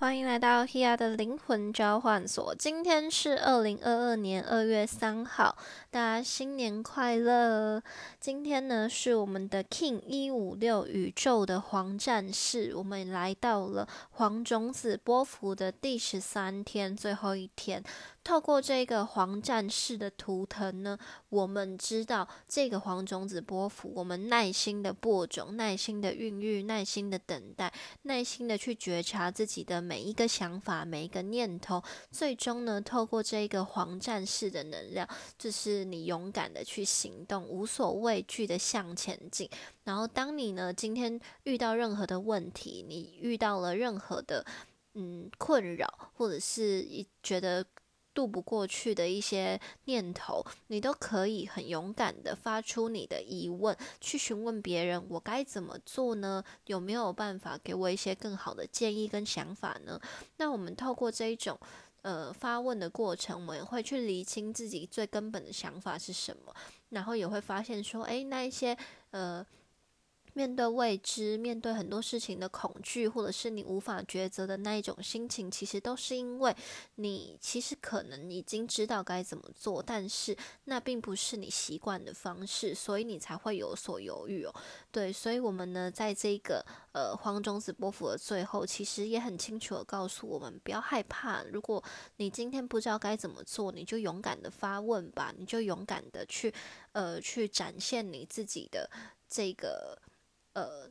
欢迎来到 Hia 的灵魂交换所。今天是二零二二年二月三号，大家新年快乐！今天呢是我们的 King 一五六宇宙的黄战士，我们来到了黄种子波幅的第十三天，最后一天。透过这个黄战士的图腾呢，我们知道这个黄种子波幅，我们耐心的播种，耐心的孕育，耐心的等待，耐心的去觉察自己的每一个想法、每一个念头，最终呢，透过这一个黄战士的能量，就是你勇敢的去行动，无所畏惧的向前进。然后，当你呢今天遇到任何的问题，你遇到了任何的嗯困扰，或者是一觉得。渡不过去的一些念头，你都可以很勇敢的发出你的疑问，去询问别人：我该怎么做呢？有没有办法给我一些更好的建议跟想法呢？那我们透过这一种呃发问的过程，我们会去理清自己最根本的想法是什么，然后也会发现说：诶，那一些呃。面对未知，面对很多事情的恐惧，或者是你无法抉择的那一种心情，其实都是因为你其实可能已经知道该怎么做，但是那并不是你习惯的方式，所以你才会有所犹豫哦。对，所以我们呢，在这个呃黄种子波幅的最后，其实也很清楚的告诉我们，不要害怕。如果你今天不知道该怎么做，你就勇敢的发问吧，你就勇敢的去呃去展现你自己的这个。呃，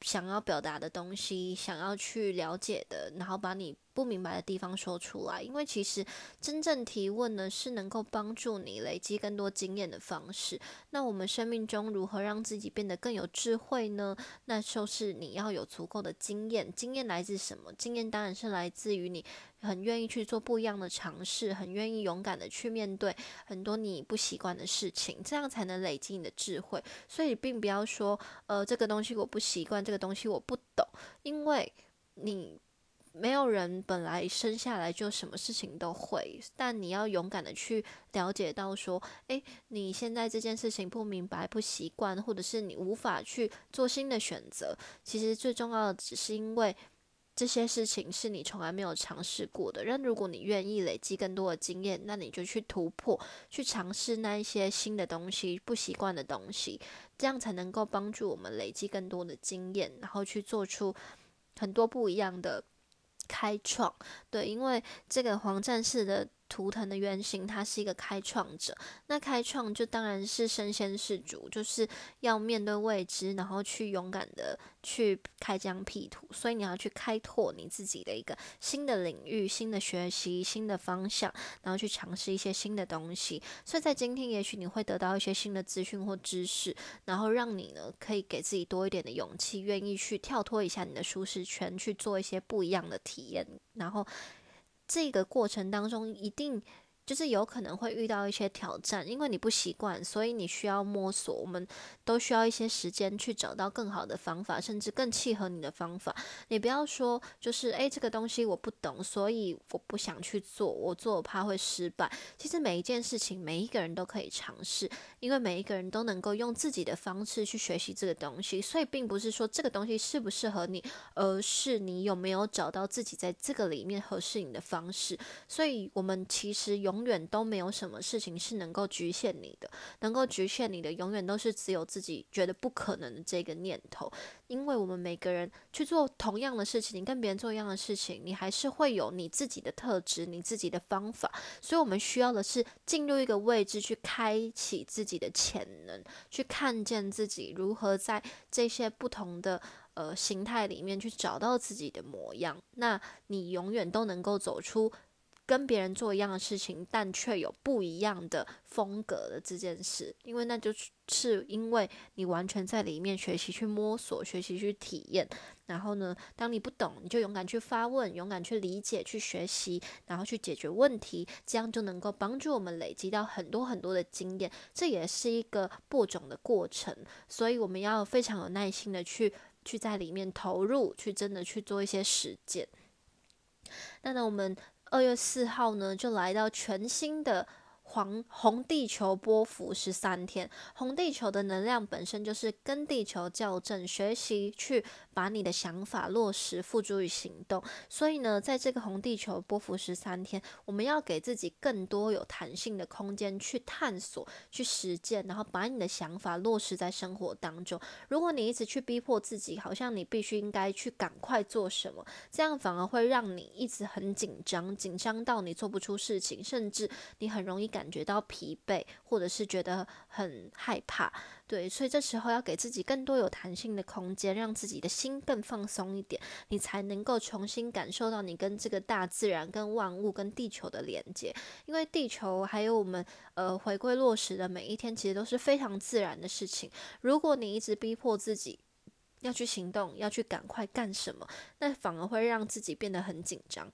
想要表达的东西，想要去了解的，然后把你不明白的地方说出来。因为其实真正提问呢，是能够帮助你累积更多经验的方式。那我们生命中如何让自己变得更有智慧呢？那就是你要有足够的经验。经验来自什么？经验当然是来自于你。很愿意去做不一样的尝试，很愿意勇敢的去面对很多你不习惯的事情，这样才能累积你的智慧。所以，并不要说，呃，这个东西我不习惯，这个东西我不懂，因为你没有人本来生下来就什么事情都会。但你要勇敢的去了解到，说，诶，你现在这件事情不明白、不习惯，或者是你无法去做新的选择，其实最重要的只是因为。这些事情是你从来没有尝试过的。但如果你愿意累积更多的经验，那你就去突破，去尝试那一些新的东西、不习惯的东西，这样才能够帮助我们累积更多的经验，然后去做出很多不一样的开创。对，因为这个黄战士的。图腾的原型，他是一个开创者。那开创就当然是身先士卒，就是要面对未知，然后去勇敢的去开疆辟土。所以你要去开拓你自己的一个新的领域、新的学习、新的方向，然后去尝试一些新的东西。所以在今天，也许你会得到一些新的资讯或知识，然后让你呢可以给自己多一点的勇气，愿意去跳脱一下你的舒适圈，去做一些不一样的体验，然后。这个过程当中，一定。就是有可能会遇到一些挑战，因为你不习惯，所以你需要摸索。我们都需要一些时间去找到更好的方法，甚至更契合你的方法。你不要说，就是诶，这个东西我不懂，所以我不想去做，我做我怕会失败。其实每一件事情，每一个人都可以尝试，因为每一个人都能够用自己的方式去学习这个东西。所以并不是说这个东西适不适合你，而是你有没有找到自己在这个里面合适你的方式。所以我们其实有。永远都没有什么事情是能够局限你的，能够局限你的，永远都是只有自己觉得不可能的这个念头。因为我们每个人去做同样的事情，你跟别人做一样的事情，你还是会有你自己的特质，你自己的方法。所以，我们需要的是进入一个位置，去开启自己的潜能，去看见自己如何在这些不同的呃形态里面去找到自己的模样。那你永远都能够走出。跟别人做一样的事情，但却有不一样的风格的这件事，因为那就是因为你完全在里面学习去摸索，学习去体验。然后呢，当你不懂，你就勇敢去发问，勇敢去理解，去学习，然后去解决问题，这样就能够帮助我们累积到很多很多的经验。这也是一个播种的过程，所以我们要非常有耐心的去去在里面投入，去真的去做一些实践。那呢，我们。二月四号呢，就来到全新的黄红地球波幅十三天，红地球的能量本身就是跟地球校正，学习去把你的想法落实付诸于行动。所以呢，在这个红地球波幅十三天，我们要给自己更多有弹性的空间去探索、去实践，然后把你的想法落实在生活当中。如果你一直去逼迫自己，好像你必须应该去赶快做什么，这样反而会让你一直很紧张，紧张到你做不出事情，甚至你很容易感。觉到疲惫，或者是觉得很害怕，对，所以这时候要给自己更多有弹性的空间，让自己的心更放松一点，你才能够重新感受到你跟这个大自然、跟万物、跟地球的连接。因为地球还有我们呃回归落实的每一天，其实都是非常自然的事情。如果你一直逼迫自己要去行动，要去赶快干什么，那反而会让自己变得很紧张。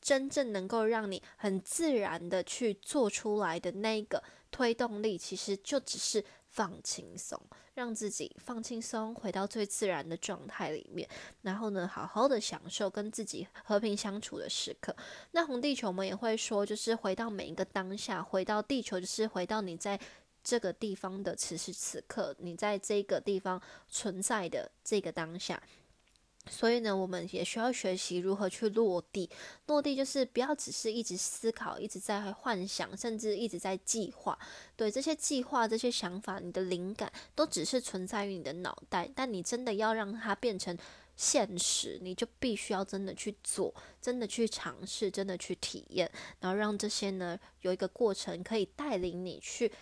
真正能够让你很自然的去做出来的那一个推动力，其实就只是放轻松，让自己放轻松，回到最自然的状态里面，然后呢，好好的享受跟自己和平相处的时刻。那红地球我们也会说，就是回到每一个当下，回到地球，就是回到你在这个地方的此时此刻，你在这个地方存在的这个当下。所以呢，我们也需要学习如何去落地。落地就是不要只是一直思考，一直在幻想，甚至一直在计划。对这些计划、这些想法，你的灵感都只是存在于你的脑袋。但你真的要让它变成现实，你就必须要真的去做，真的去尝试，真的去体验，然后让这些呢有一个过程可以带领你去。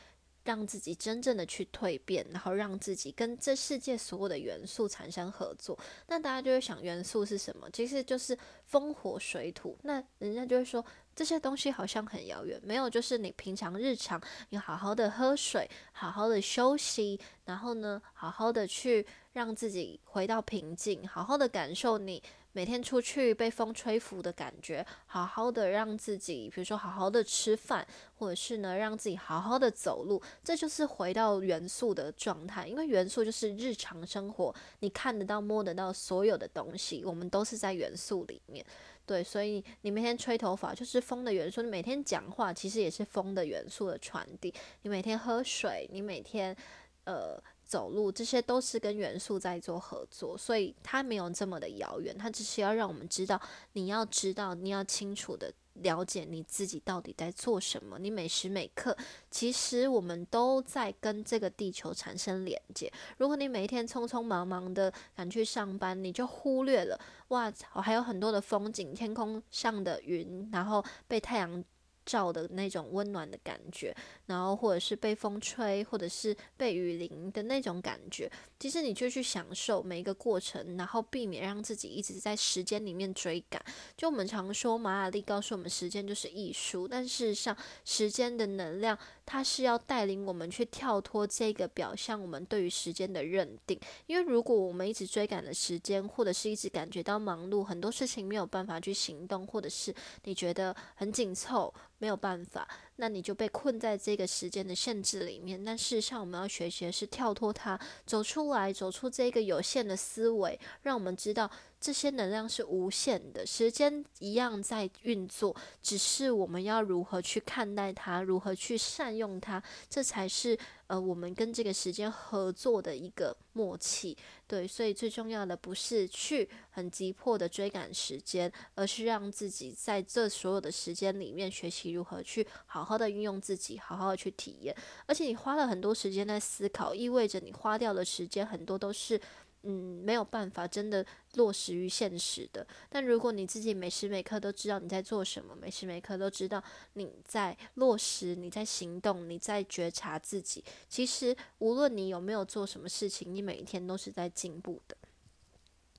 让自己真正的去蜕变，然后让自己跟这世界所有的元素产生合作。那大家就会想，元素是什么？其实就是风、火、水、土。那人家就会说，这些东西好像很遥远。没有，就是你平常日常，你好好的喝水，好好的休息，然后呢，好好的去让自己回到平静，好好的感受你。每天出去被风吹拂的感觉，好好的让自己，比如说好好的吃饭，或者是呢让自己好好的走路，这就是回到元素的状态。因为元素就是日常生活，你看得到、摸得到所有的东西，我们都是在元素里面。对，所以你每天吹头发就是风的元素，你每天讲话其实也是风的元素的传递。你每天喝水，你每天呃。走路，这些都是跟元素在做合作，所以它没有这么的遥远。它只是要让我们知道，你要知道，你要清楚的了解你自己到底在做什么。你每时每刻，其实我们都在跟这个地球产生连接。如果你每一天匆匆忙忙的赶去上班，你就忽略了哇，还有很多的风景，天空上的云，然后被太阳。照的那种温暖的感觉，然后或者是被风吹，或者是被雨淋的那种感觉，其实你就去享受每一个过程，然后避免让自己一直在时间里面追赶。就我们常说，马雅历告诉我们，时间就是艺术，但事实上，时间的能量。它是要带领我们去跳脱这个表象，我们对于时间的认定。因为如果我们一直追赶的时间，或者是一直感觉到忙碌，很多事情没有办法去行动，或者是你觉得很紧凑，没有办法，那你就被困在这个时间的限制里面。但事实上，我们要学习的是跳脱它，走出来，走出这个有限的思维，让我们知道。这些能量是无限的，时间一样在运作，只是我们要如何去看待它，如何去善用它，这才是呃我们跟这个时间合作的一个默契。对，所以最重要的不是去很急迫的追赶时间，而是让自己在这所有的时间里面学习如何去好好的运用自己，好好的去体验。而且你花了很多时间在思考，意味着你花掉的时间很多都是。嗯，没有办法真的落实于现实的。但如果你自己每时每刻都知道你在做什么，每时每刻都知道你在落实、你在行动、你在觉察自己，其实无论你有没有做什么事情，你每一天都是在进步的。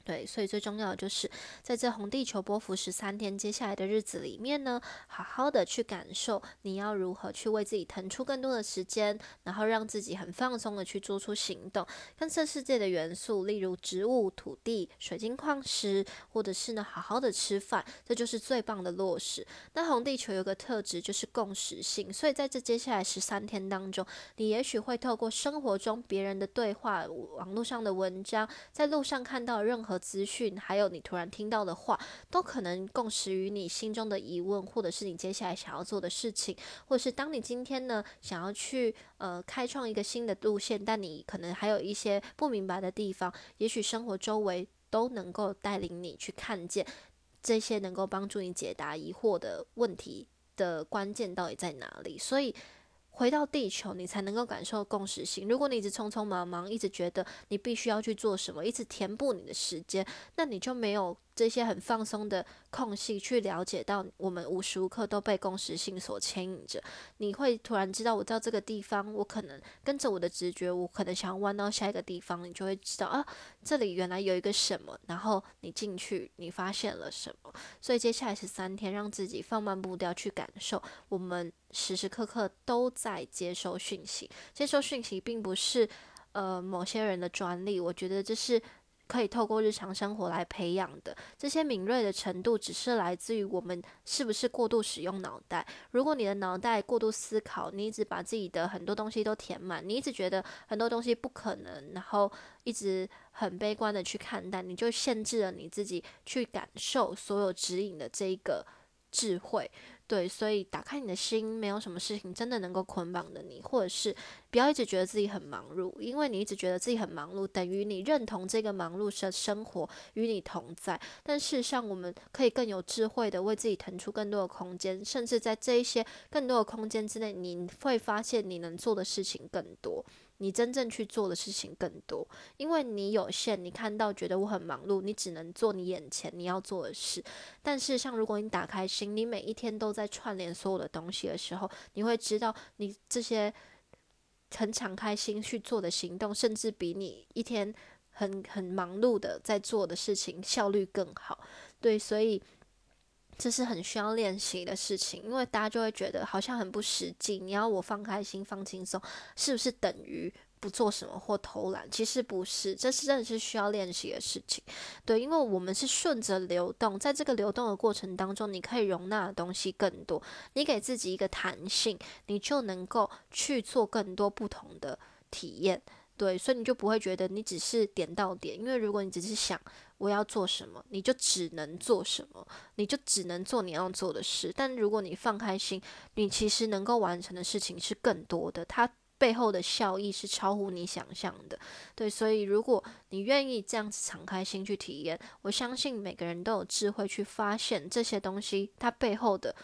对，所以最重要的就是在这红地球波幅十三天接下来的日子里面呢，好好的去感受你要如何去为自己腾出更多的时间，然后让自己很放松的去做出行动。跟这世界的元素，例如植物、土地、水晶矿石，或者是呢好好的吃饭，这就是最棒的落实。那红地球有个特质就是共识性，所以在这接下来十三天当中，你也许会透过生活中别人的对话、网络上的文章，在路上看到任何。资讯，还有你突然听到的话，都可能共识于你心中的疑问，或者是你接下来想要做的事情，或者是当你今天呢想要去呃开创一个新的路线，但你可能还有一些不明白的地方，也许生活周围都能够带领你去看见这些能够帮助你解答疑惑的问题的关键到底在哪里，所以。回到地球，你才能够感受共识性。如果你一直匆匆忙忙，一直觉得你必须要去做什么，一直填补你的时间，那你就没有。这些很放松的空隙，去了解到我们无时无刻都被共识性所牵引着。你会突然知道，我到这个地方，我可能跟着我的直觉，我可能想要弯到下一个地方，你就会知道啊，这里原来有一个什么。然后你进去，你发现了什么？所以接下来十三天，让自己放慢步调去感受，我们时时刻刻都在接收讯息。接收讯息并不是呃某些人的专利，我觉得这是。可以透过日常生活来培养的这些敏锐的程度，只是来自于我们是不是过度使用脑袋。如果你的脑袋过度思考，你一直把自己的很多东西都填满，你一直觉得很多东西不可能，然后一直很悲观的去看待，你就限制了你自己去感受所有指引的这一个智慧。对，所以打开你的心，没有什么事情真的能够捆绑着你，或者是不要一直觉得自己很忙碌，因为你一直觉得自己很忙碌，等于你认同这个忙碌的生活与你同在。但事实上，我们可以更有智慧的为自己腾出更多的空间，甚至在这一些更多的空间之内，你会发现你能做的事情更多。你真正去做的事情更多，因为你有限，你看到觉得我很忙碌，你只能做你眼前你要做的事。但是，像如果你打开心，你每一天都在串联所有的东西的时候，你会知道你这些很敞开心去做的行动，甚至比你一天很很忙碌的在做的事情效率更好。对，所以。这是很需要练习的事情，因为大家就会觉得好像很不实际。你要我放开心、放轻松，是不是等于不做什么或偷懒？其实不是，这是真的是需要练习的事情。对，因为我们是顺着流动，在这个流动的过程当中，你可以容纳的东西更多。你给自己一个弹性，你就能够去做更多不同的体验。对，所以你就不会觉得你只是点到点，因为如果你只是想我要做什么，你就只能做什么，你就只能做你要做的事。但如果你放开心，你其实能够完成的事情是更多的，它背后的效益是超乎你想象的。对，所以如果你愿意这样子敞开心去体验，我相信每个人都有智慧去发现这些东西它背后的。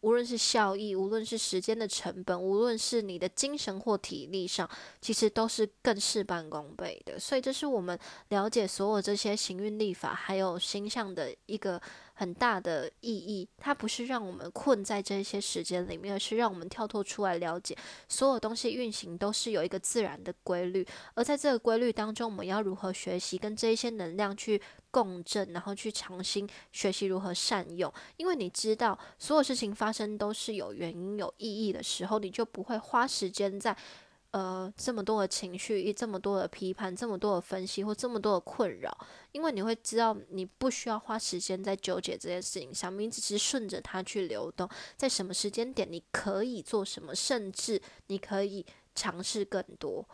无论是效益，无论是时间的成本，无论是你的精神或体力上，其实都是更事半功倍的。所以，这是我们了解所有这些行运立法还有星象的一个。很大的意义，它不是让我们困在这些时间里面，而是让我们跳脱出来了解，所有东西运行都是有一个自然的规律，而在这个规律当中，我们要如何学习跟这一些能量去共振，然后去尝新学习如何善用。因为你知道，所有事情发生都是有原因、有意义的时候，你就不会花时间在。呃，这么多的情绪，一这么多的批判，这么多的分析，或这么多的困扰，因为你会知道，你不需要花时间在纠结这件事情上面，你只是顺着它去流动，在什么时间点你可以做什么，甚至你可以尝试更多。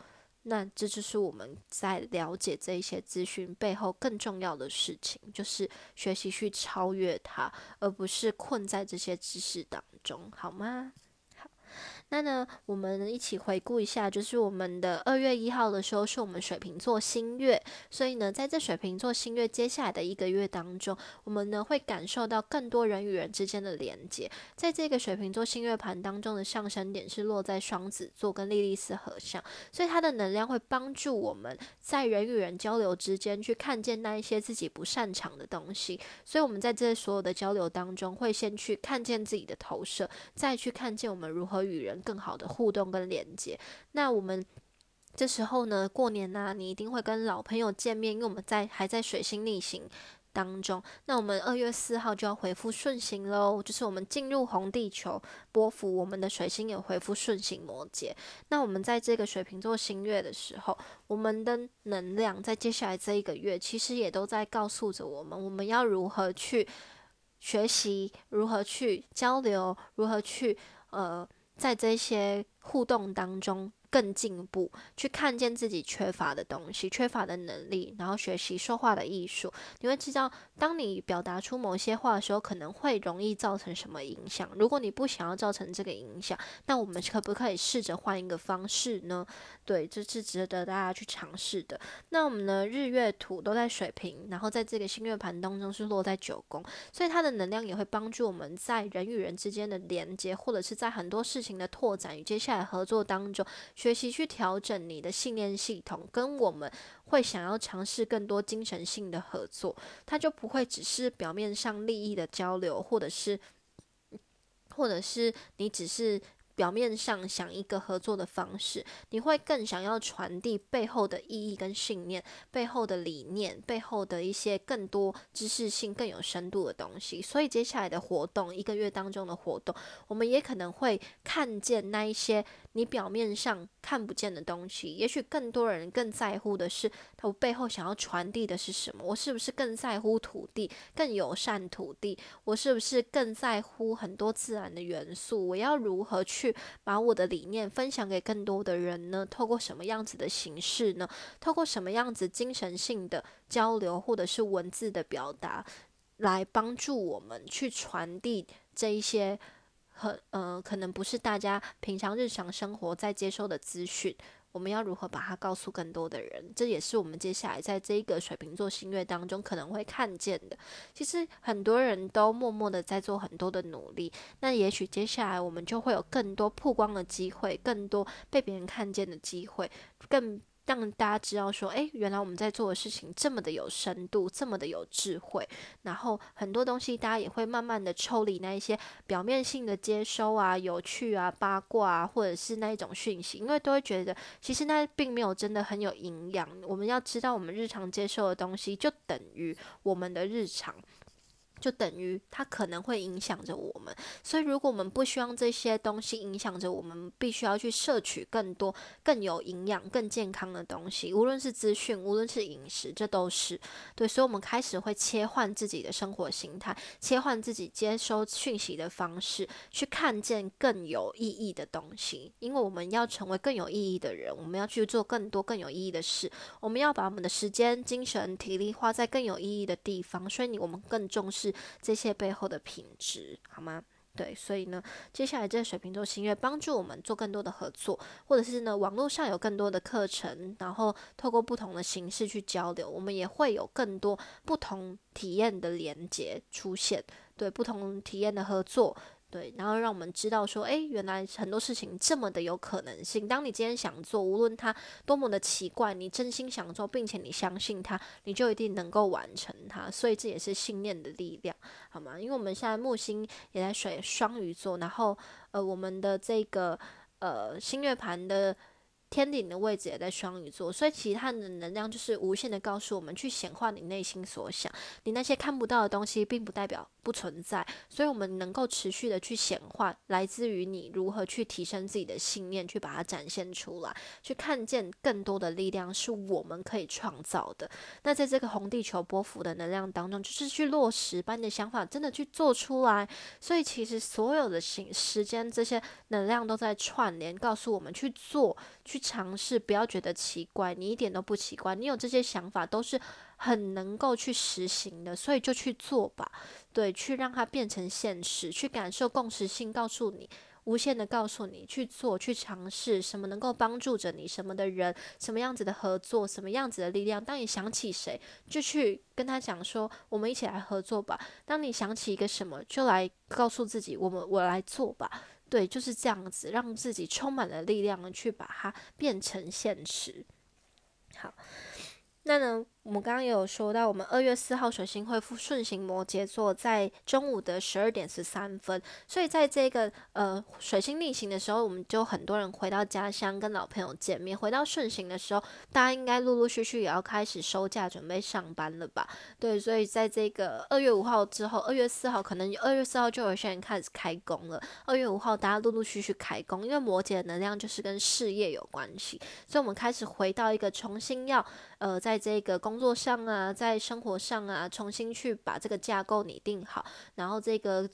那这就是我们在了解这一些资讯背后更重要的事情，就是学习去超越它，而不是困在这些知识当中，好吗？那呢，我们一起回顾一下，就是我们的二月一号的时候，是我们水瓶座新月，所以呢，在这水瓶座新月接下来的一个月当中，我们呢会感受到更多人与人之间的连接。在这个水瓶座新月盘当中的上升点是落在双子座跟莉莉丝合相，所以它的能量会帮助我们在人与人交流之间去看见那一些自己不擅长的东西。所以我们在这所有的交流当中，会先去看见自己的投射，再去看见我们如何与人。更好的互动跟连接。那我们这时候呢，过年呢，你一定会跟老朋友见面，因为我们在还在水星逆行当中。那我们二月四号就要回复顺行喽，就是我们进入红地球波幅，我们的水星也回复顺行摩羯。那我们在这个水瓶座新月的时候，我们的能量在接下来这一个月，其实也都在告诉着我们，我们要如何去学习，如何去交流，如何去呃。在这些互动当中，更进步，去看见自己缺乏的东西、缺乏的能力，然后学习说话的艺术。你会知道，当你表达出某些话的时候，可能会容易造成什么影响。如果你不想要造成这个影响，那我们可不可以试着换一个方式呢？对，这是值得大家去尝试的。那我们的日月土都在水平，然后在这个星月盘当中是落在九宫，所以它的能量也会帮助我们在人与人之间的连接，或者是在很多事情的拓展与接下来合作当中。学习去调整你的信念系统，跟我们会想要尝试更多精神性的合作，它就不会只是表面上利益的交流，或者是，或者是你只是。表面上想一个合作的方式，你会更想要传递背后的意义跟信念，背后的理念，背后的一些更多知识性、更有深度的东西。所以接下来的活动，一个月当中的活动，我们也可能会看见那一些你表面上看不见的东西。也许更多人更在乎的是，他背后想要传递的是什么？我是不是更在乎土地，更友善土地？我是不是更在乎很多自然的元素？我要如何去？把我的理念分享给更多的人呢？透过什么样子的形式呢？透过什么样子精神性的交流，或者是文字的表达，来帮助我们去传递这一些很呃，可能不是大家平常日常生活在接收的资讯。我们要如何把它告诉更多的人？这也是我们接下来在这个水瓶座星月当中可能会看见的。其实很多人都默默的在做很多的努力，那也许接下来我们就会有更多曝光的机会，更多被别人看见的机会，更。让大家知道说，诶，原来我们在做的事情这么的有深度，这么的有智慧。然后很多东西，大家也会慢慢的抽离那一些表面性的接收啊、有趣啊、八卦啊，或者是那一种讯息，因为都会觉得其实那并没有真的很有营养。我们要知道，我们日常接受的东西就等于我们的日常。就等于它可能会影响着我们，所以如果我们不希望这些东西影响着我们，必须要去摄取更多更有营养、更健康的东西，无论是资讯，无论是饮食，这都是对。所以，我们开始会切换自己的生活形态，切换自己接收讯息的方式，去看见更有意义的东西。因为我们要成为更有意义的人，我们要去做更多更有意义的事，我们要把我们的时间、精神、体力花在更有意义的地方。所以，你我们更重视。这些背后的品质，好吗？对，所以呢，接下来这个水瓶座星月帮助我们做更多的合作，或者是呢，网络上有更多的课程，然后透过不同的形式去交流，我们也会有更多不同体验的连接出现，对，不同体验的合作。对，然后让我们知道说，诶，原来很多事情这么的有可能性。当你今天想做，无论它多么的奇怪，你真心想做，并且你相信它，你就一定能够完成它。所以这也是信念的力量，好吗？因为我们现在木星也在水双鱼座，然后呃，我们的这个呃星月盘的。天顶的位置也在双鱼座，所以其他的能量就是无限的告诉我们去显化你内心所想。你那些看不到的东西，并不代表不存在，所以我们能够持续的去显化，来自于你如何去提升自己的信念，去把它展现出来，去看见更多的力量是我们可以创造的。那在这个红地球波幅的能量当中，就是去落实，把你的想法真的去做出来。所以其实所有的时时间，这些能量都在串联，告诉我们去做。去尝试，不要觉得奇怪，你一点都不奇怪，你有这些想法都是很能够去实行的，所以就去做吧，对，去让它变成现实，去感受共识性，告诉你，无限的告诉你去做，去尝试什么能够帮助着你，什么的人，什么样子的合作，什么样子的力量，当你想起谁，就去跟他讲说，我们一起来合作吧。当你想起一个什么，就来告诉自己，我们我来做吧。对，就是这样子，让自己充满了力量，去把它变成现实。好，那呢？我们刚刚也有说到，我们二月四号水星会复顺行摩羯座，在中午的十二点十三分。所以在这个呃水星逆行的时候，我们就很多人回到家乡跟老朋友见面。回到顺行的时候，大家应该陆陆续续也要开始收假，准备上班了吧？对，所以在这个二月五号之后，二月四号可能二月四号就有些人开始开工了。二月五号大家陆陆续续开工，因为摩羯的能量就是跟事业有关系，所以我们开始回到一个重新要呃在这个工工作上啊，在生活上啊，重新去把这个架构拟定好，然后这个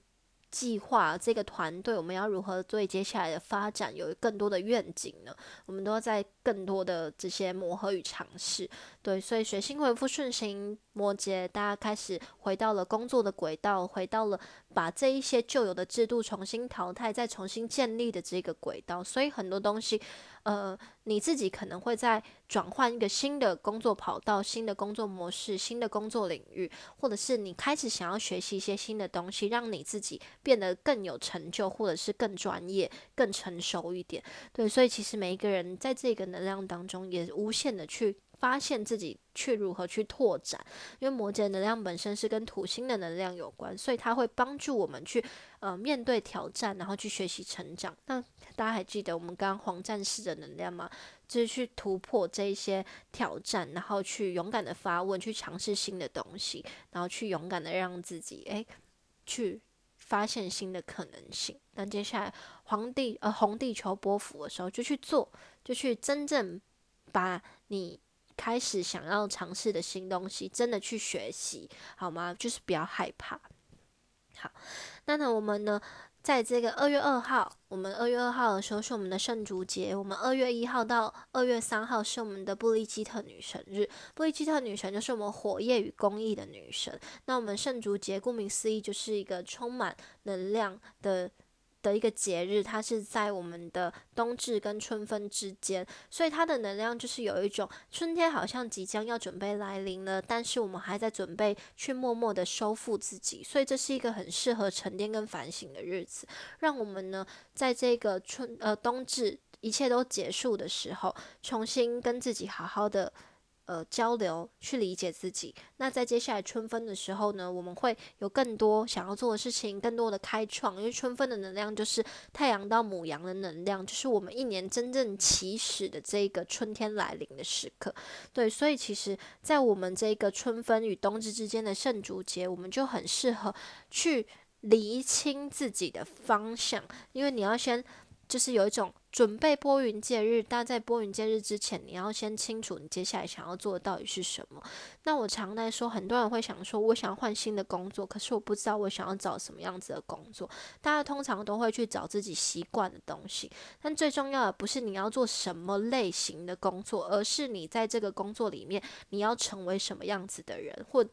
计划这个团队，我们要如何对接下来的发展有更多的愿景呢？我们都要在更多的这些磨合与尝试。对，所以水星回复顺行摩羯，大家开始回到了工作的轨道，回到了把这一些旧有的制度重新淘汰、再重新建立的这个轨道。所以很多东西。呃，你自己可能会在转换一个新的工作跑道、新的工作模式、新的工作领域，或者是你开始想要学习一些新的东西，让你自己变得更有成就，或者是更专业、更成熟一点。对，所以其实每一个人在这个能量当中，也无限的去。发现自己去如何去拓展，因为摩羯能量本身是跟土星的能量有关，所以它会帮助我们去呃面对挑战，然后去学习成长。那大家还记得我们刚刚黄战士的能量吗？就是去突破这一些挑战，然后去勇敢的发问，去尝试新的东西，然后去勇敢的让自己诶去发现新的可能性。那接下来黄地呃红地球波幅的时候，就去做，就去真正把你。开始想要尝试的新东西，真的去学习好吗？就是不要害怕。好，那呢，我们呢，在这个二月二号，我们二月二号的时候是我们的圣烛节，我们二月一号到二月三号是我们的布利基特女神日。布利基特女神就是我们火焰与公益的女神。那我们圣烛节顾名思义就是一个充满能量的。的一个节日，它是在我们的冬至跟春分之间，所以它的能量就是有一种春天好像即将要准备来临了，但是我们还在准备去默默的收复自己，所以这是一个很适合沉淀跟反省的日子，让我们呢在这个春呃冬至一切都结束的时候，重新跟自己好好的。呃，交流去理解自己。那在接下来春分的时候呢，我们会有更多想要做的事情，更多的开创。因为春分的能量就是太阳到母羊的能量，就是我们一年真正起始的这个春天来临的时刻。对，所以其实，在我们这个春分与冬至之间的圣烛节，我们就很适合去厘清自己的方向，因为你要先。就是有一种准备拨云见日，但在拨云见日之前，你要先清楚你接下来想要做的到底是什么。那我常在说，很多人会想说，我想换新的工作，可是我不知道我想要找什么样子的工作。大家通常都会去找自己习惯的东西，但最重要的不是你要做什么类型的工作，而是你在这个工作里面你要成为什么样子的人，或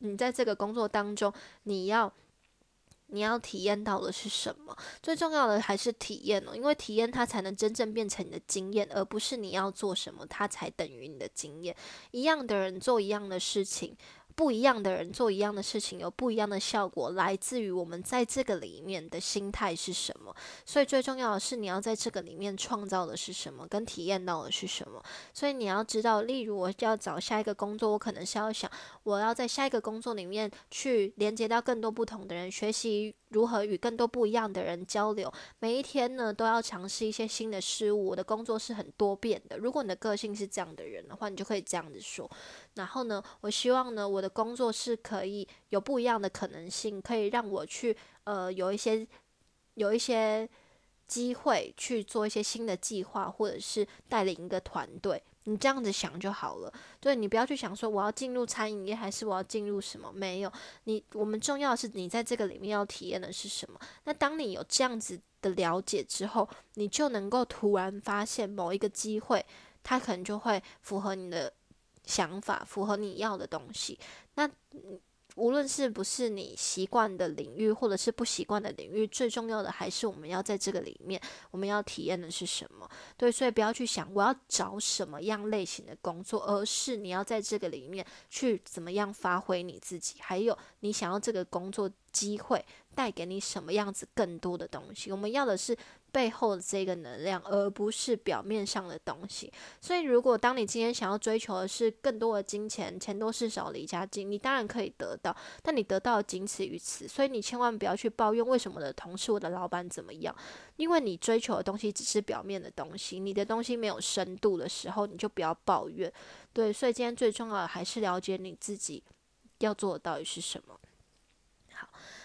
你在这个工作当中你要。你要体验到的是什么？最重要的还是体验哦，因为体验它才能真正变成你的经验，而不是你要做什么它才等于你的经验。一样的人做一样的事情。不一样的人做一样的事情，有不一样的效果，来自于我们在这个里面的心态是什么。所以最重要的是，你要在这个里面创造的是什么，跟体验到的是什么。所以你要知道，例如我要找下一个工作，我可能是要想，我要在下一个工作里面去连接到更多不同的人，学习如何与更多不一样的人交流。每一天呢，都要尝试一些新的事物。我的工作是很多变的。如果你的个性是这样的人的话，你就可以这样子说。然后呢，我希望呢，我我的工作是可以有不一样的可能性，可以让我去呃有一些有一些机会去做一些新的计划，或者是带领一个团队。你这样子想就好了，对你不要去想说我要进入餐饮业还是我要进入什么，没有你，我们重要的是你在这个里面要体验的是什么。那当你有这样子的了解之后，你就能够突然发现某一个机会，它可能就会符合你的。想法符合你要的东西，那无论是不是你习惯的领域，或者是不习惯的领域，最重要的还是我们要在这个里面，我们要体验的是什么？对，所以不要去想我要找什么样类型的工作，而是你要在这个里面去怎么样发挥你自己，还有你想要这个工作机会带给你什么样子更多的东西。我们要的是。背后的这个能量，而不是表面上的东西。所以，如果当你今天想要追求的是更多的金钱，钱多事少离家近，你当然可以得到，但你得到仅此于此。所以，你千万不要去抱怨为什么的同事、我的老板怎么样，因为你追求的东西只是表面的东西，你的东西没有深度的时候，你就不要抱怨。对，所以今天最重要的还是了解你自己要做的到底是什么。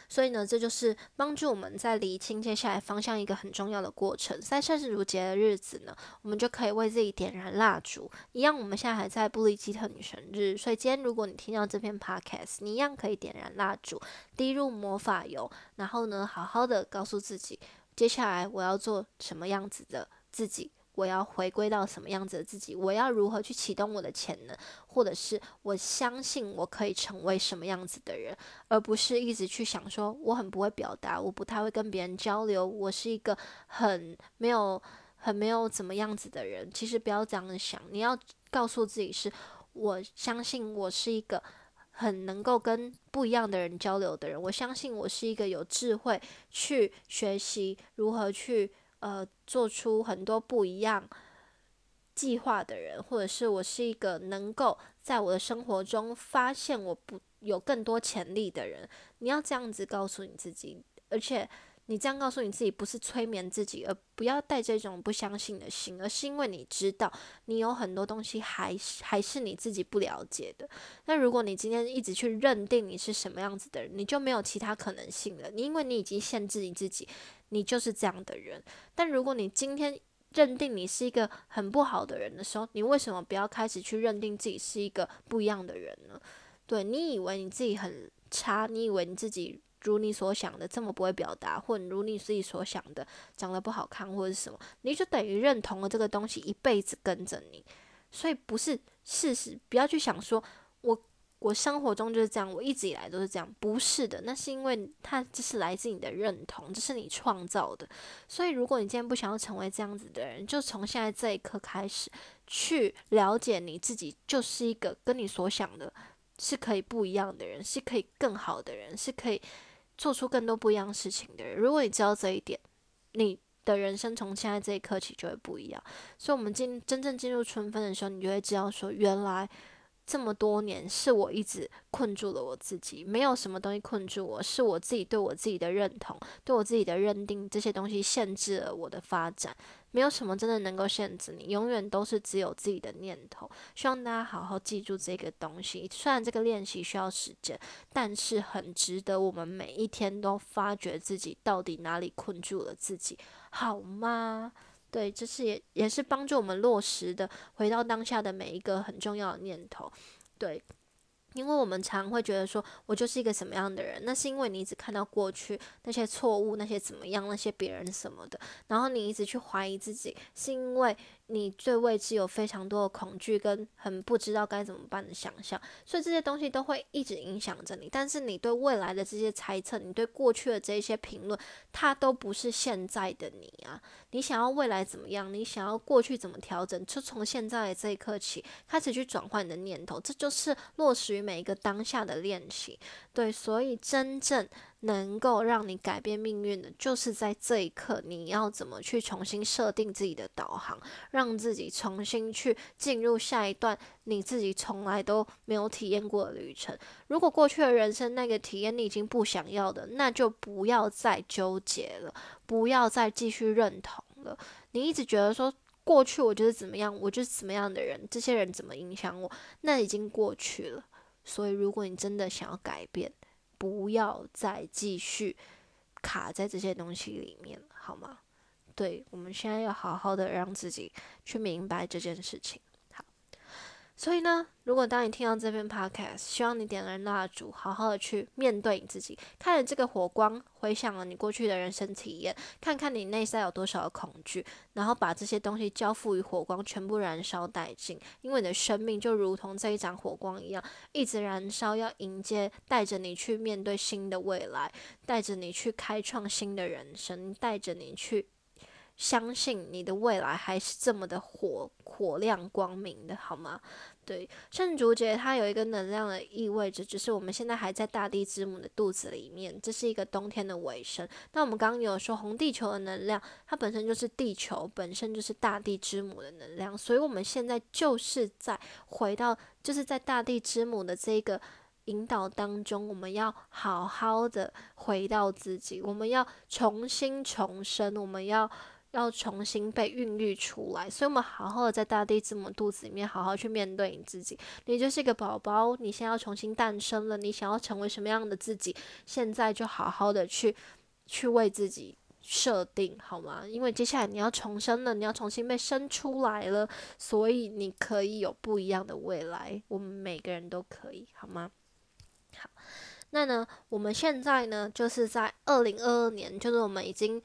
所以呢，这就是帮助我们在理清接下来方向一个很重要的过程。在圣诞节的日子呢，我们就可以为自己点燃蜡烛。一样，我们现在还在布里基特女神日，所以今天如果你听到这篇 podcast，你一样可以点燃蜡烛，滴入魔法油，然后呢，好好的告诉自己，接下来我要做什么样子的自己。我要回归到什么样子的自己？我要如何去启动我的潜能？或者是我相信我可以成为什么样子的人，而不是一直去想说我很不会表达，我不太会跟别人交流，我是一个很没有、很没有怎么样子的人。其实不要这样想，你要告诉自己是：我相信我是一个很能够跟不一样的人交流的人。我相信我是一个有智慧去学习如何去。呃，做出很多不一样计划的人，或者是我是一个能够在我的生活中发现我不有更多潜力的人。你要这样子告诉你自己，而且你这样告诉你自己，不是催眠自己，而不要带这种不相信的心，而是因为你知道你有很多东西还是还是你自己不了解的。那如果你今天一直去认定你是什么样子的人，你就没有其他可能性了。你因为你已经限制你自己。你就是这样的人，但如果你今天认定你是一个很不好的人的时候，你为什么不要开始去认定自己是一个不一样的人呢？对你以为你自己很差，你以为你自己如你所想的这么不会表达，或者如你自己所想的长得不好看，或者是什么，你就等于认同了这个东西一辈子跟着你，所以不是事实，不要去想说我。我生活中就是这样，我一直以来都是这样，不是的，那是因为它这是来自你的认同，这是你创造的。所以，如果你今天不想要成为这样子的人，就从现在这一刻开始去了解你自己，就是一个跟你所想的是可以不一样的人，是可以更好的人，是可以做出更多不一样事情的人。如果你知道这一点，你的人生从现在这一刻起就会不一样。所以，我们进真正进入春分的时候，你就会知道说，原来。这么多年是我一直困住了我自己，没有什么东西困住我，是我自己对我自己的认同，对我自己的认定，这些东西限制了我的发展。没有什么真的能够限制你，永远都是只有自己的念头。希望大家好好记住这个东西。虽然这个练习需要时间，但是很值得我们每一天都发掘自己到底哪里困住了自己，好吗？对，这是也也是帮助我们落实的，回到当下的每一个很重要的念头，对。因为我们常会觉得说，我就是一个什么样的人，那是因为你一直看到过去那些错误，那些怎么样，那些别人什么的，然后你一直去怀疑自己，是因为你对未知有非常多的恐惧跟很不知道该怎么办的想象，所以这些东西都会一直影响着你。但是你对未来的这些猜测，你对过去的这些评论，它都不是现在的你啊。你想要未来怎么样？你想要过去怎么调整？就从现在的这一刻起，开始去转换你的念头，这就是落实于每一个当下的练习。对，所以真正能够让你改变命运的，就是在这一刻，你要怎么去重新设定自己的导航，让自己重新去进入下一段你自己从来都没有体验过的旅程。如果过去的人生那个体验你已经不想要的，那就不要再纠结了，不要再继续认同。了，你一直觉得说过去我就是怎么样，我就是怎么样的人，这些人怎么影响我，那已经过去了。所以如果你真的想要改变，不要再继续卡在这些东西里面，好吗？对，我们现在要好好的让自己去明白这件事情。所以呢，如果当你听到这篇 podcast，希望你点燃蜡烛，好好的去面对你自己，看着这个火光，回想了你过去的人生体验，看看你内在有多少的恐惧，然后把这些东西交付于火光，全部燃烧殆尽。因为你的生命就如同这一盏火光一样，一直燃烧，要迎接带着你去面对新的未来，带着你去开创新的人生，带着你去。相信你的未来还是这么的火火亮光明的，好吗？对，圣竹节它有一个能量的意味着，就是我们现在还在大地之母的肚子里面，这是一个冬天的尾声。那我们刚刚有说红地球的能量，它本身就是地球，本身就是大地之母的能量，所以我们现在就是在回到，就是在大地之母的这个引导当中，我们要好好的回到自己，我们要重新重生，我们要。要重新被孕育出来，所以我们好好的在大地之母肚子里面好好去面对你自己。你就是一个宝宝，你现在要重新诞生了，你想要成为什么样的自己？现在就好好的去去为自己设定好吗？因为接下来你要重生了，你要重新被生出来了，所以你可以有不一样的未来。我们每个人都可以，好吗？好，那呢，我们现在呢，就是在二零二二年，就是我们已经。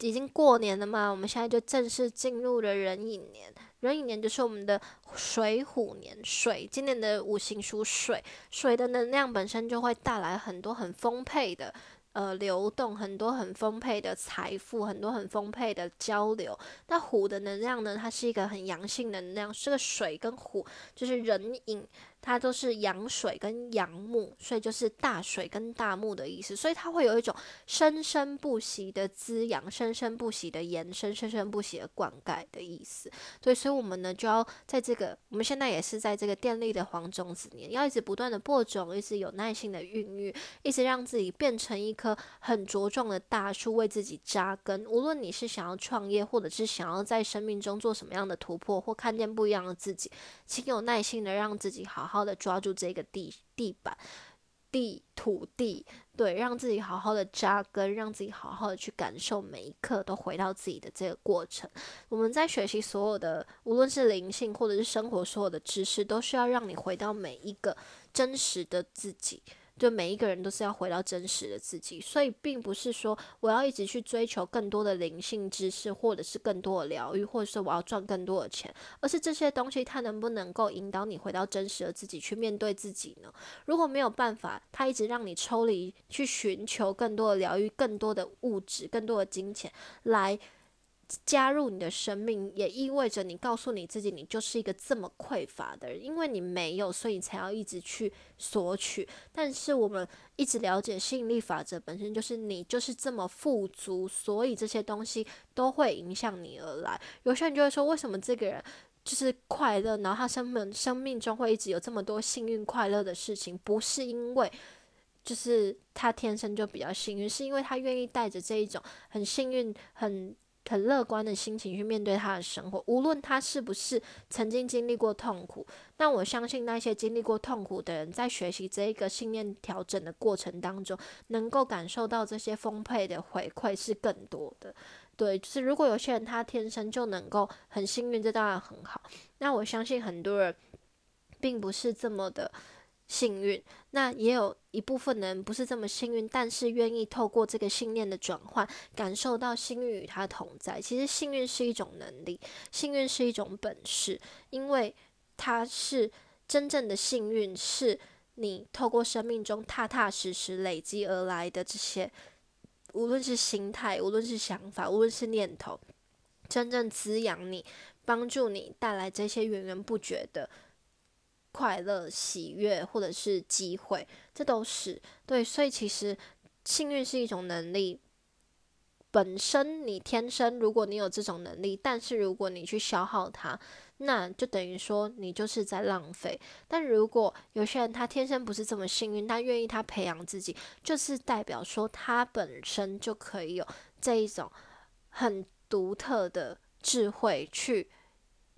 已经过年了嘛，我们现在就正式进入了壬寅年。壬寅年就是我们的水虎年，水今年的五行属水，水的能量本身就会带来很多很丰沛的呃流动，很多很丰沛的财富，很多很丰沛的交流。那虎的能量呢，它是一个很阳性能量，这个水跟虎就是壬寅。它都是阳水跟阳木，所以就是大水跟大木的意思，所以它会有一种生生不息的滋养、生生不息的延伸、生生不息的灌溉的意思。对，所以我们呢就要在这个，我们现在也是在这个电力的黄种子年，要一直不断的播种，一直有耐心的孕育，一直让自己变成一棵很茁壮的大树，为自己扎根。无论你是想要创业，或者是想要在生命中做什么样的突破，或看见不一样的自己，请有耐心的让自己好好。好的抓住这个地地板、地土地，对，让自己好好的扎根，让自己好好的去感受每一刻，都回到自己的这个过程。我们在学习所有的，无论是灵性或者是生活所有的知识，都需要让你回到每一个真实的自己。就每一个人都是要回到真实的自己，所以并不是说我要一直去追求更多的灵性知识，或者是更多的疗愈，或者是我要赚更多的钱，而是这些东西它能不能够引导你回到真实的自己去面对自己呢？如果没有办法，它一直让你抽离去寻求更多的疗愈、更多的物质、更多的金钱来。加入你的生命，也意味着你告诉你自己，你就是一个这么匮乏的人，因为你没有，所以你才要一直去索取。但是我们一直了解吸引力法则本身就是你就是这么富足，所以这些东西都会影响你而来。有些人就会说，为什么这个人就是快乐，然后他生命生命中会一直有这么多幸运快乐的事情？不是因为就是他天生就比较幸运，是因为他愿意带着这一种很幸运很。很乐观的心情去面对他的生活，无论他是不是曾经经历过痛苦。但我相信那些经历过痛苦的人，在学习这一个信念调整的过程当中，能够感受到这些丰沛的回馈是更多的。对，就是如果有些人他天生就能够很幸运，这当然很好。那我相信很多人并不是这么的。幸运，那也有一部分人不是这么幸运，但是愿意透过这个信念的转换，感受到幸运与他同在。其实幸运是一种能力，幸运是一种本事，因为它是真正的幸运，是你透过生命中踏踏实实累积而来的这些，无论是心态，无论是想法，无论是念头，真正滋养你，帮助你带来这些源源不绝的。快乐、喜悦，或者是机会，这都是对。所以其实幸运是一种能力，本身你天生，如果你有这种能力，但是如果你去消耗它，那就等于说你就是在浪费。但如果有些人他天生不是这么幸运，他愿意他培养自己，就是代表说他本身就可以有这一种很独特的智慧去。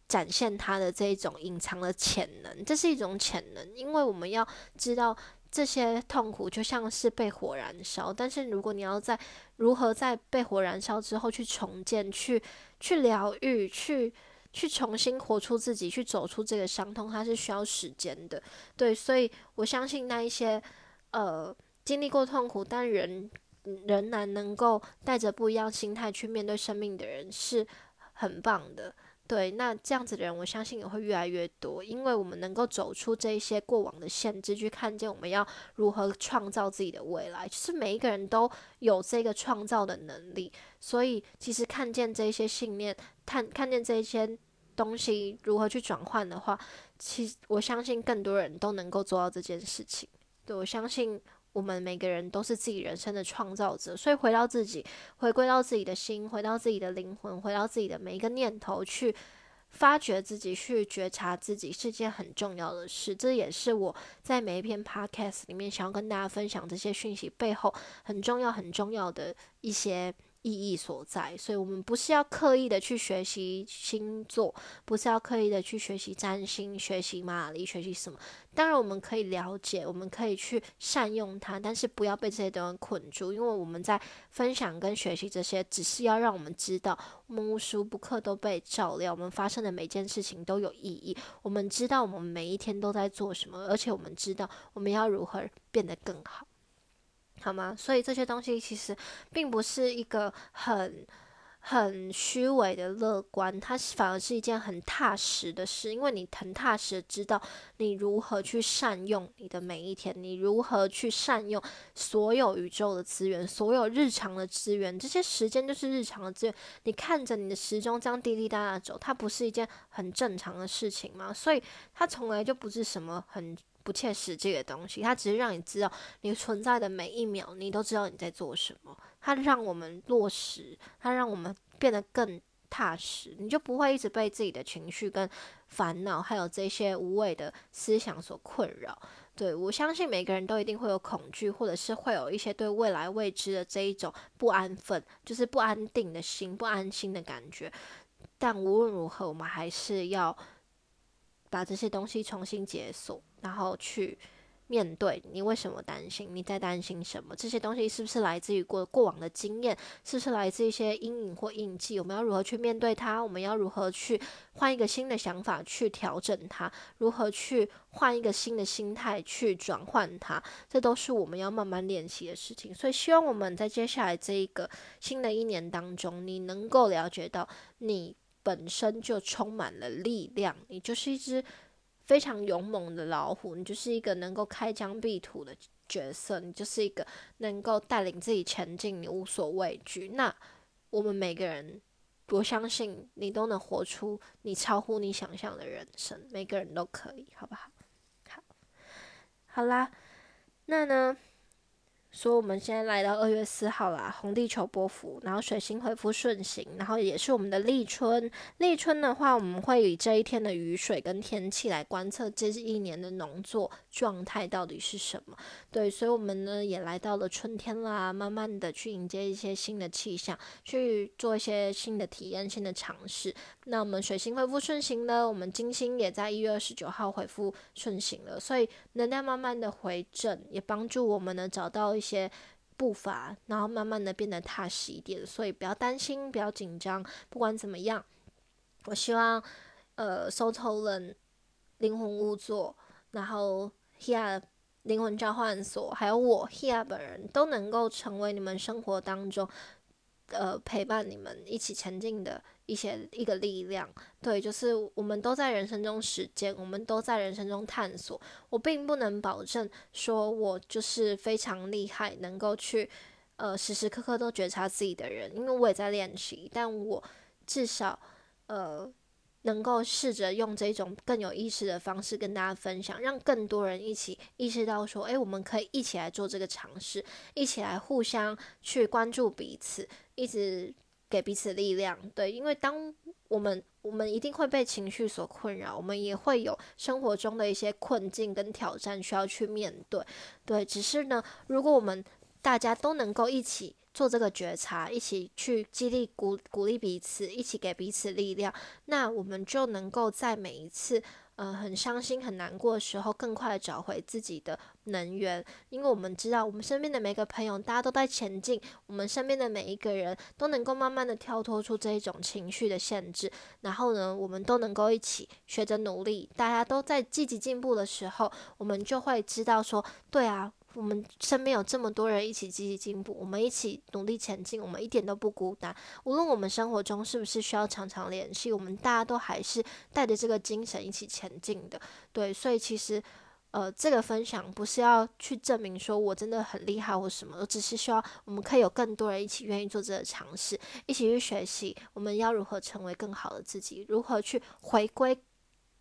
展现他的这一种隐藏的潜能，这是一种潜能，因为我们要知道这些痛苦就像是被火燃烧，但是如果你要在如何在被火燃烧之后去重建、去去疗愈、去去重新活出自己、去走出这个伤痛，它是需要时间的。对，所以我相信那一些呃经历过痛苦，但人仍然能够带着不一样心态去面对生命的人，是很棒的。对，那这样子的人，我相信也会越来越多，因为我们能够走出这一些过往的限制，去看见我们要如何创造自己的未来。其实每一个人都有这个创造的能力，所以其实看见这些信念，看看见这些东西如何去转换的话，其实我相信更多人都能够做到这件事情。对我相信。我们每个人都是自己人生的创造者，所以回到自己，回归到自己的心，回到自己的灵魂，回到自己的每一个念头，去发掘自己，去觉察自己，是件很重要的事。这也是我在每一篇 podcast 里面想要跟大家分享这些讯息背后很重要、很重要的一些。意义所在，所以我们不是要刻意的去学习星座，不是要刻意的去学习占星、学习玛丽、学习什么。当然，我们可以了解，我们可以去善用它，但是不要被这些东西困住，因为我们在分享跟学习这些，只是要让我们知道，我们无时不刻都被照料，我们发生的每件事情都有意义。我们知道我们每一天都在做什么，而且我们知道我们要如何变得更好。好吗？所以这些东西其实并不是一个很很虚伪的乐观，它反而是一件很踏实的事，因为你很踏实的知道你如何去善用你的每一天，你如何去善用所有宇宙的资源，所有日常的资源，这些时间就是日常的资源。你看着你的时钟这样滴滴答答走，它不是一件很正常的事情吗？所以它从来就不是什么很。不切实际的东西，它只是让你知道你存在的每一秒，你都知道你在做什么。它让我们落实，它让我们变得更踏实，你就不会一直被自己的情绪跟烦恼，还有这些无谓的思想所困扰。对我相信每个人都一定会有恐惧，或者是会有一些对未来未知的这一种不安分，就是不安定的心、不安心的感觉。但无论如何，我们还是要。把这些东西重新解锁，然后去面对你为什么担心？你在担心什么？这些东西是不是来自于过过往的经验？是不是来自一些阴影或印记？我们要如何去面对它？我们要如何去换一个新的想法去调整它？如何去换一个新的心态去转换它？这都是我们要慢慢练习的事情。所以，希望我们在接下来这一个新的一年当中，你能够了解到你。本身就充满了力量，你就是一只非常勇猛的老虎，你就是一个能够开疆辟土的角色，你就是一个能够带领自己前进，你无所畏惧。那我们每个人，我相信你都能活出你超乎你想象的人生，每个人都可以，好不好？好，好啦，那呢？说我们现在来到二月四号啦，红地球波幅，然后水星恢复顺行，然后也是我们的立春。立春的话，我们会以这一天的雨水跟天气来观测这一年的农作状态到底是什么。对，所以我们呢也来到了春天啦，慢慢的去迎接一些新的气象，去做一些新的体验、新的尝试。那我们水星恢复顺行呢，我们金星也在一月二十九号恢复顺行了，所以能量慢慢的回正，也帮助我们呢找到一些步伐，然后慢慢的变得踏实一点，所以不要担心，不要紧张。不管怎么样，我希望呃，So t o l n 灵魂物座，然后 Here 灵魂召唤所，还有我 Here 本人都能够成为你们生活当中呃陪伴你们一起前进的。一些一个力量，对，就是我们都在人生中实践，我们都在人生中探索。我并不能保证说我就是非常厉害，能够去呃时时刻刻都觉察自己的人，因为我也在练习。但我至少呃能够试着用这种更有意识的方式跟大家分享，让更多人一起意识到说，诶，我们可以一起来做这个尝试，一起来互相去关注彼此，一直。给彼此力量，对，因为当我们我们一定会被情绪所困扰，我们也会有生活中的一些困境跟挑战需要去面对，对，只是呢，如果我们大家都能够一起做这个觉察，一起去激励鼓鼓励彼此，一起给彼此力量，那我们就能够在每一次。呃，很伤心、很难过的时候，更快的找回自己的能源，因为我们知道，我们身边的每个朋友，大家都在前进，我们身边的每一个人都能够慢慢的跳脱出这一种情绪的限制，然后呢，我们都能够一起学着努力，大家都在积极进步的时候，我们就会知道说，对啊。我们身边有这么多人一起积极进步，我们一起努力前进，我们一点都不孤单。无论我们生活中是不是需要常常联系，我们大家都还是带着这个精神一起前进的。对，所以其实，呃，这个分享不是要去证明说我真的很厉害或什么，我只是希望我们可以有更多人一起愿意做这个尝试，一起去学习我们要如何成为更好的自己，如何去回归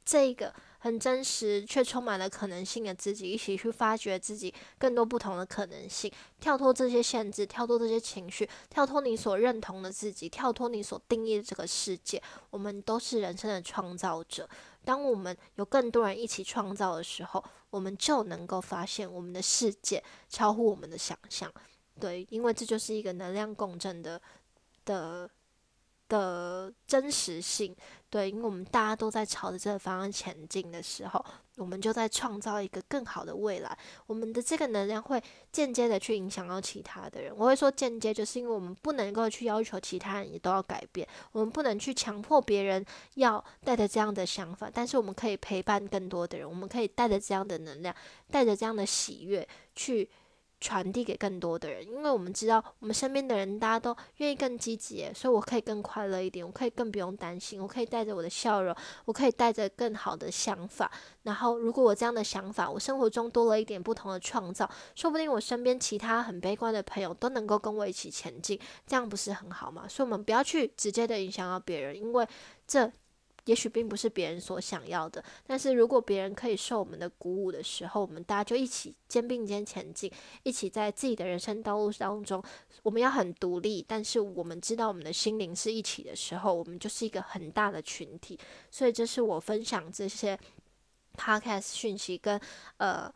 这个。很真实却充满了可能性的自己，一起去发掘自己更多不同的可能性，跳脱这些限制，跳脱这些情绪，跳脱你所认同的自己，跳脱你所定义的这个世界。我们都是人生的创造者。当我们有更多人一起创造的时候，我们就能够发现我们的世界超乎我们的想象。对，因为这就是一个能量共振的的的真实性。对，因为我们大家都在朝着这个方向前进的时候，我们就在创造一个更好的未来。我们的这个能量会间接的去影响到其他的人。我会说间接，就是因为我们不能够去要求其他人也都要改变，我们不能去强迫别人要带着这样的想法，但是我们可以陪伴更多的人，我们可以带着这样的能量，带着这样的喜悦去。传递给更多的人，因为我们知道我们身边的人大家都愿意更积极，所以我可以更快乐一点，我可以更不用担心，我可以带着我的笑容，我可以带着更好的想法。然后，如果我这样的想法，我生活中多了一点不同的创造，说不定我身边其他很悲观的朋友都能够跟我一起前进，这样不是很好吗？所以，我们不要去直接的影响到别人，因为这。也许并不是别人所想要的，但是如果别人可以受我们的鼓舞的时候，我们大家就一起肩并肩前进，一起在自己的人生道路当中，我们要很独立，但是我们知道我们的心灵是一起的时候，我们就是一个很大的群体。所以这是我分享这些 podcast 讯息跟呃。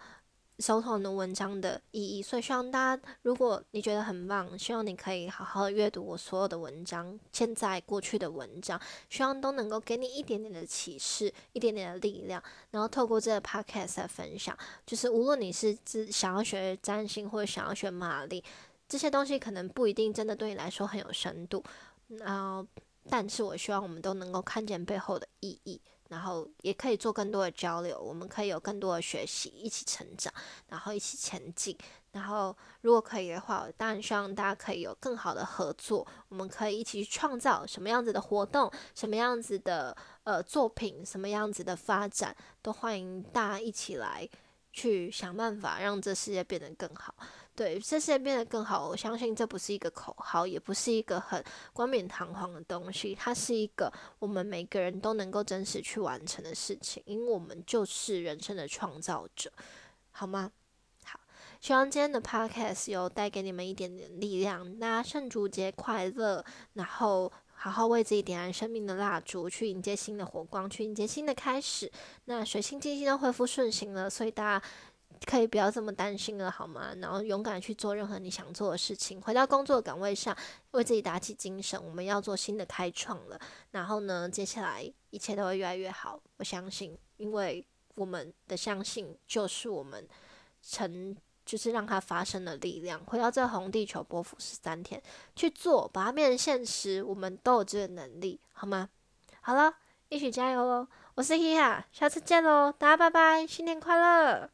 收藏的文章的意义，所以希望大家，如果你觉得很棒，希望你可以好好阅读我所有的文章，现在、过去的文章，希望都能够给你一点点的启示，一点点的力量，然后透过这个 podcast 来分享，就是无论你是只想要学占星或者想要学玛丽，这些东西可能不一定真的对你来说很有深度，然后，但是我希望我们都能够看见背后的意义。然后也可以做更多的交流，我们可以有更多的学习，一起成长，然后一起前进。然后如果可以的话，我当然希望大家可以有更好的合作，我们可以一起创造什么样子的活动，什么样子的呃作品，什么样子的发展，都欢迎大家一起来去想办法，让这世界变得更好。对，这些变得更好。我相信这不是一个口号，也不是一个很冠冕堂皇的东西，它是一个我们每个人都能够真实去完成的事情，因为我们就是人生的创造者，好吗？好，希望今天的 podcast 有带给你们一点点力量。那圣烛节快乐，然后好好为自己点燃生命的蜡烛，去迎接新的火光，去迎接新的开始。那水星、金星都恢复顺行了，所以大家。可以不要这么担心了，好吗？然后勇敢去做任何你想做的事情，回到工作岗位上，为自己打起精神。我们要做新的开创了。然后呢，接下来一切都会越来越好，我相信，因为我们的相信就是我们成，就是让它发生的力量。回到这红地球，波幅十三天去做，把它变成现实，我们都有这个能力，好吗？好了，一起加油喽！我是 Hia，下次见喽，大家拜拜，新年快乐！